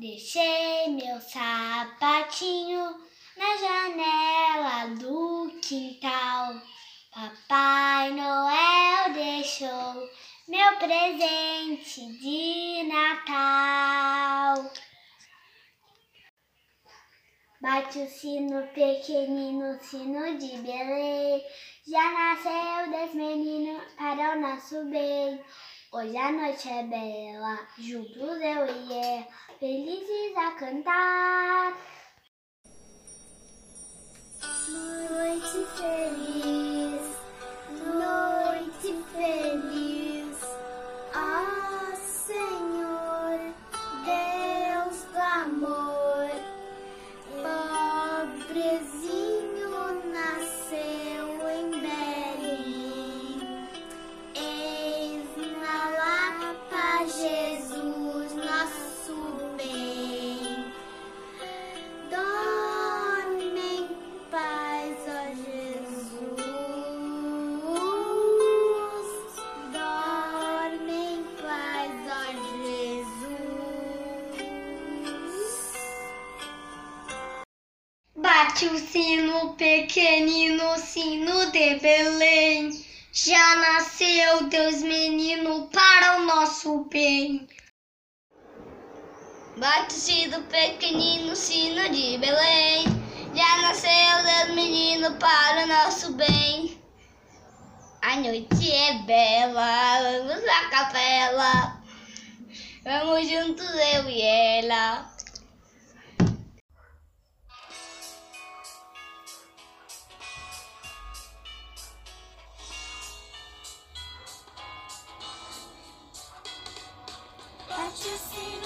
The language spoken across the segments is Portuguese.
Deixei meu sapatinho na janela do quintal. Papai Noel deixou meu presente de Natal. Bate o sino pequenino, sino de Belém. Já nasceu Deus menino para o nosso bem. Hoje a noite é bela, juntos eu e ela, felizes a cantar. Noite pequenino, sino de Belém. Já nasceu Deus menino para o nosso bem. Bate o sino pequenino, sino de Belém. Já nasceu Deus menino para o nosso bem. A noite é bela, vamos à capela. Vamos juntos eu e ela. Bate o sino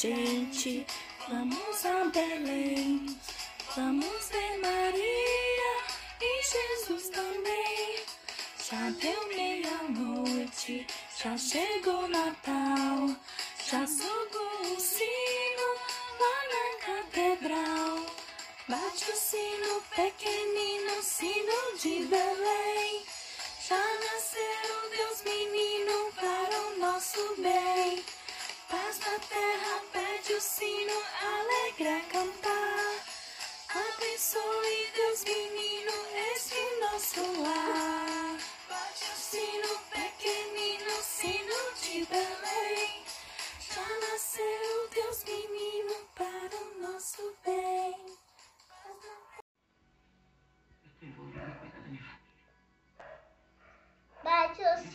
gente, vamos a Belém, vamos ver Maria e Jesus também. Já deu meia-noite, já chegou Natal, já soou o sino lá na catedral. Bate o sino pequenino, sino de Belém.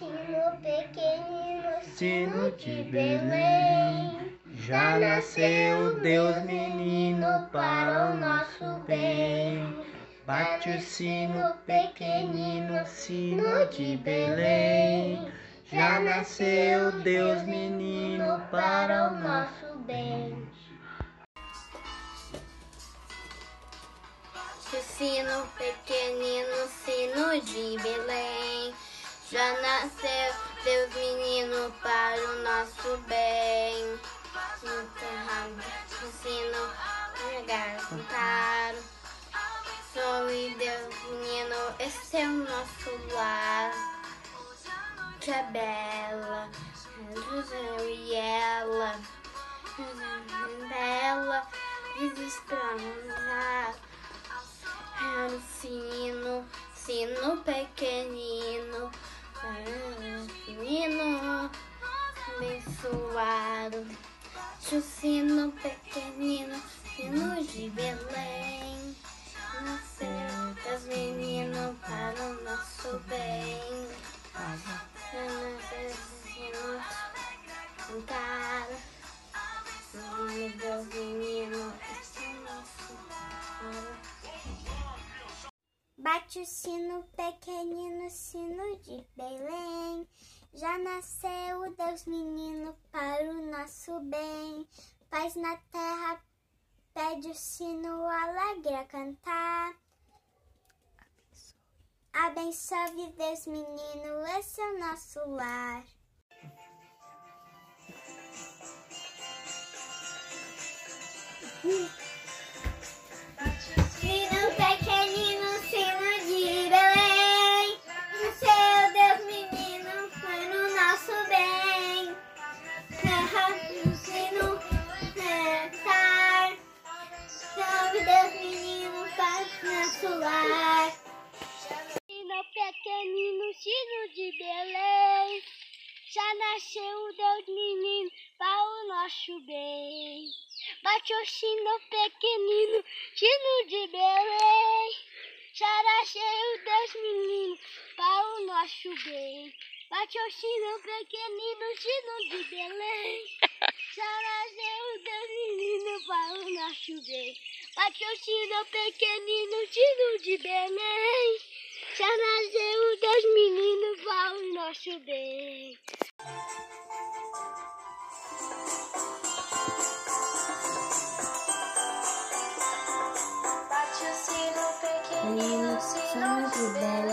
Sino pequenino, Sino de Belém, já nasceu Deus menino para o nosso bem. Bate o sino pequenino, sino de Belém, já nasceu Deus menino para o nosso bem. Bate o sino pequenino, sino de Belém. Já nasceu Deus menino para o nosso bem. No terra, bate o sino, pegar, cantar. Sou Deus menino, esse é o nosso lar. noite é bela, eu e ela, bela, desesperançada. Bate o sino pequenino, sino de Belém. Já nasceu Deus menino para o nosso bem. Paz na terra, pede o sino alegre a cantar. Abençoe Deus menino, esse é o nosso lar. Sino nasceu Deus menino, para o nosso bem. Bate o sino pequenino, sino de Belém. Já nasceu Deus menino, para o nosso bem. Bate o sino pequenino, sino de Belém. Já nasceu Deus menino, para o nosso bem. Sino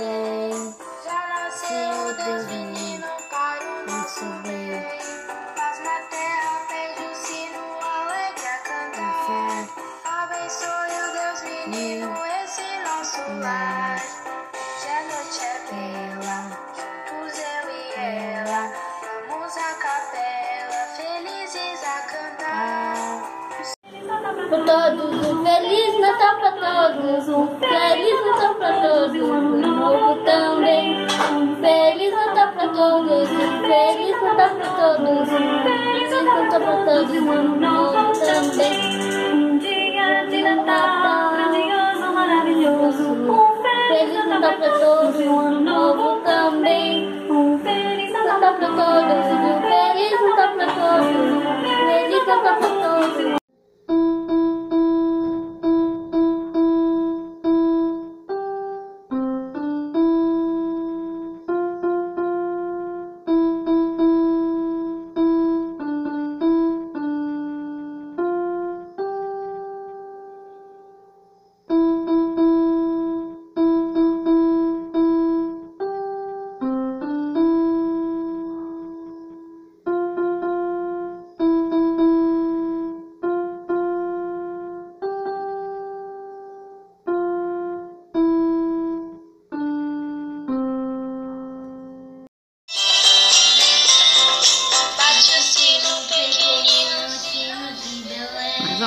todos, um feliz Natal pra todos, feliz Natal pra todos, um ano novo também. Um dia de Natal grandioso, maravilhoso. Um Feliz Natal pra todos, um ano novo também. Um feliz Natal pra todos, um feliz Natal pra todos, feliz Natal pra todos.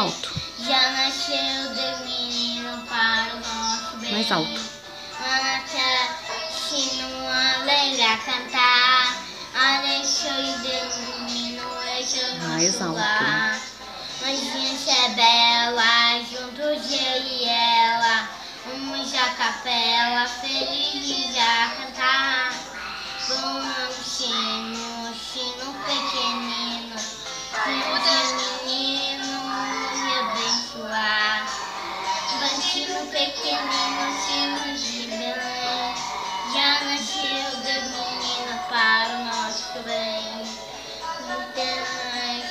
Alto. Já nasceu Deus menino para o nosso bem. Mais alto. Ana terra, sino alegre a cantar. Abençoe Deus menino, esse é o Mais alto. Anjinha é bela, juntos eu e ela. Vamos à capela, felizes a cantar. Vamos sino, sino pequenino, sino Sino pequenino, sino de Belém, já nasceu Deus menino para o nosso bem. Então,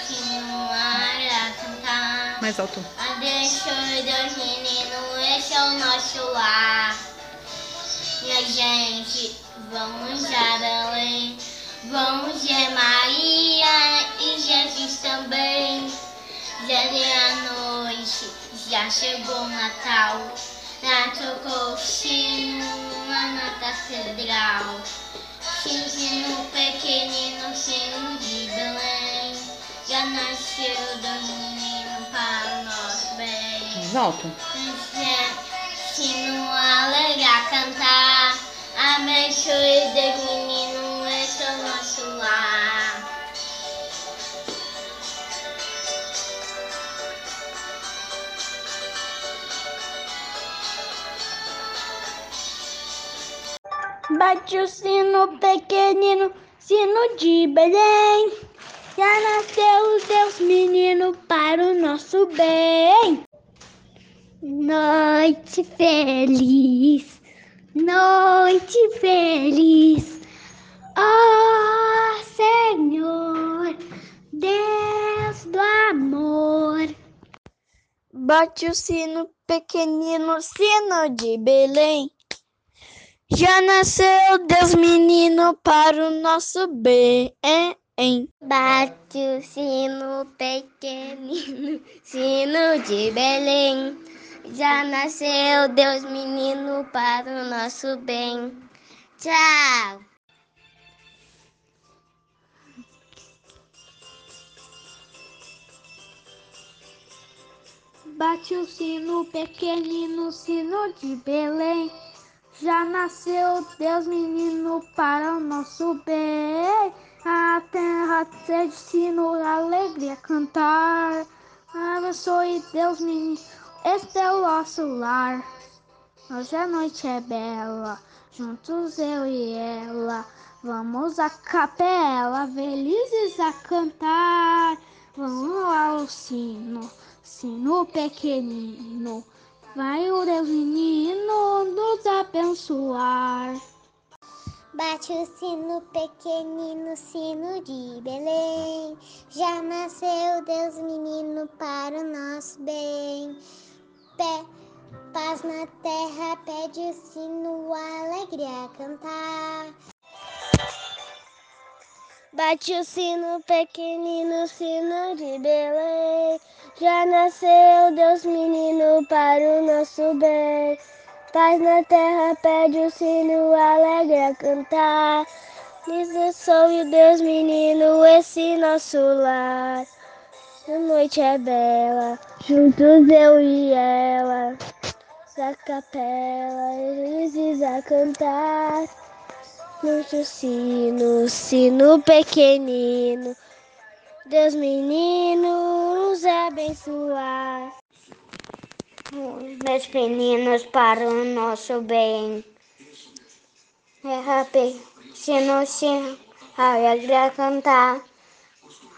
sino a cantar. Mais alto. Abençoe Deus menino, esse é o nosso lar. Minha gente, vamos a Belém, vamos ver Maria e Jesus também. Já chegou o Natal, já tocou o sino lá na catedral. Sino, sino pequenino, sino de Belém. Já nasceu Deus menino para o nosso bem. Volta. Sino alegre a cantar. Abençoe Deus menino, Bate o sino pequenino, sino de Belém. Já nasceu Deus menino para o nosso bem. Noite feliz, noite feliz. Ó Senhor, Deus do amor. Bate o sino pequenino, sino de Belém. Já nasceu Deus menino para o nosso bem. Bate o sino pequenino, sino de Belém. Já nasceu Deus menino para o nosso bem. Tchau. Bate o sino pequenino, sino de Belém. Já nasceu Deus menino para o nosso bem. A terra de sino, alegria cantar. Abençoe Deus menino, este é o nosso lar. Hoje a noite é bela, juntos eu e ela. Vamos à capela, felizes a cantar. Vamos ao sino, sino pequenino. Vai o Deus menino nos abençoar. Bate o sino pequenino, sino de Belém. Já nasceu Deus menino para o nosso bem. Pé, paz na terra, pede o sino, alegria a cantar. Bate o sino pequenino, sino de Belém. Já nasceu Deus menino para o nosso bem. Paz na terra, pede o sino, alegre a cantar. Diz o Deus menino, esse nosso lar. A noite é bela, juntos eu e ela. Da capela, felizes a cantar. Nosso sino, sino pequenino. Deus menino nos abençoar. Meus meninos para o nosso bem. É rápido, sino, sino, alegre a cantar.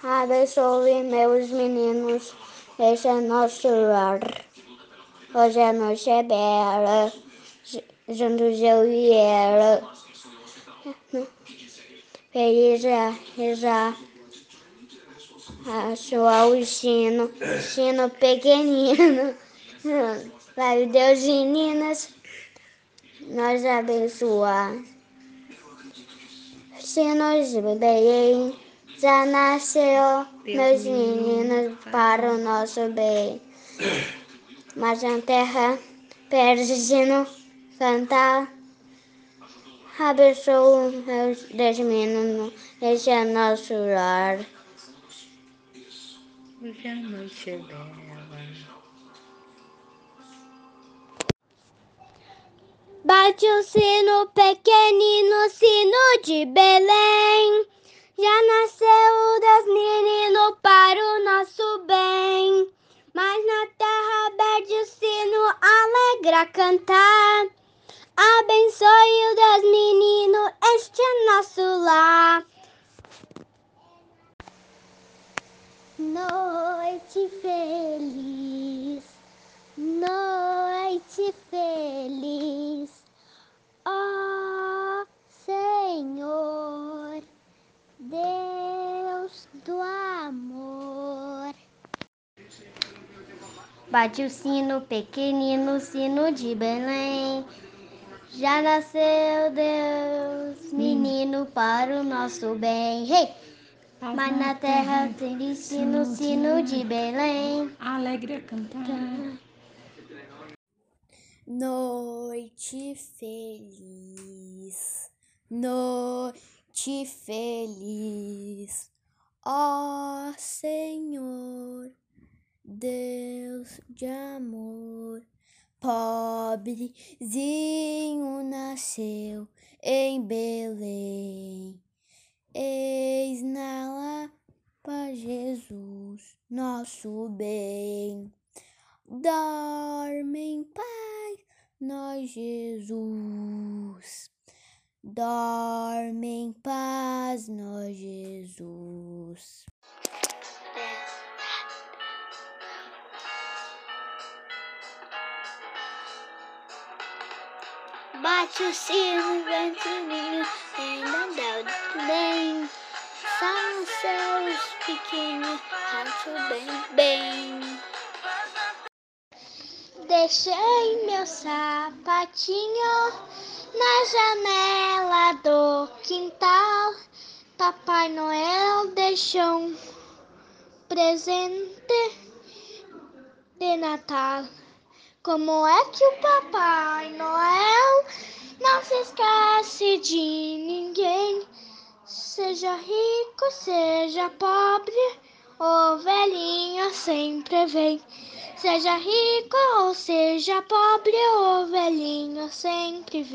Abençoe meus meninos, esse é nosso lar. Hoje a noite é bela, ju- juntos eu e ela. Feliz a rezar, a soar o sino, sino pequenino. Vai o Deus meninas, nós abençoar. Se nós bem, já nasceu meus meninos para o nosso bem. Mas na terra, persino, cantar. Abençoa meus meninos, esse é nosso lar. Hoje a noite é bela. Bate o sino pequenino, sino de Belém. Já nasceu o Deus menino para o nosso bem. Mas na terra pede o sino, alegra cantar. Abençoe o Deus menino, este é nosso lar. Noite feliz, noite feliz, ó Senhor, Deus do amor. Bate o sino pequenino, sino de Belém. Já nasceu Deus, menino para o nosso bem. Hey! Mas na terra tem sino, sino de Belém. Alegre a cantar. Noite feliz, noite noite feliz, ó Senhor, Deus de amor. Pobrezinho nasceu em Belém, eis na lapa Jesus, nosso bem. Dorme em paz, nós Jesus. Dorme em paz, nós Jesus. Bate o sino, vento ninho, ainda dá bem. São seus pequenos, rato bem, bem. Deixei meu sapatinho na janela do quintal. Papai Noel deixou um presente de Natal. Como é que o Papai Noel não se esquece de ninguém? Seja rico, seja pobre, o velhinho sempre vem. Seja rico ou seja pobre, o velhinho sempre vem.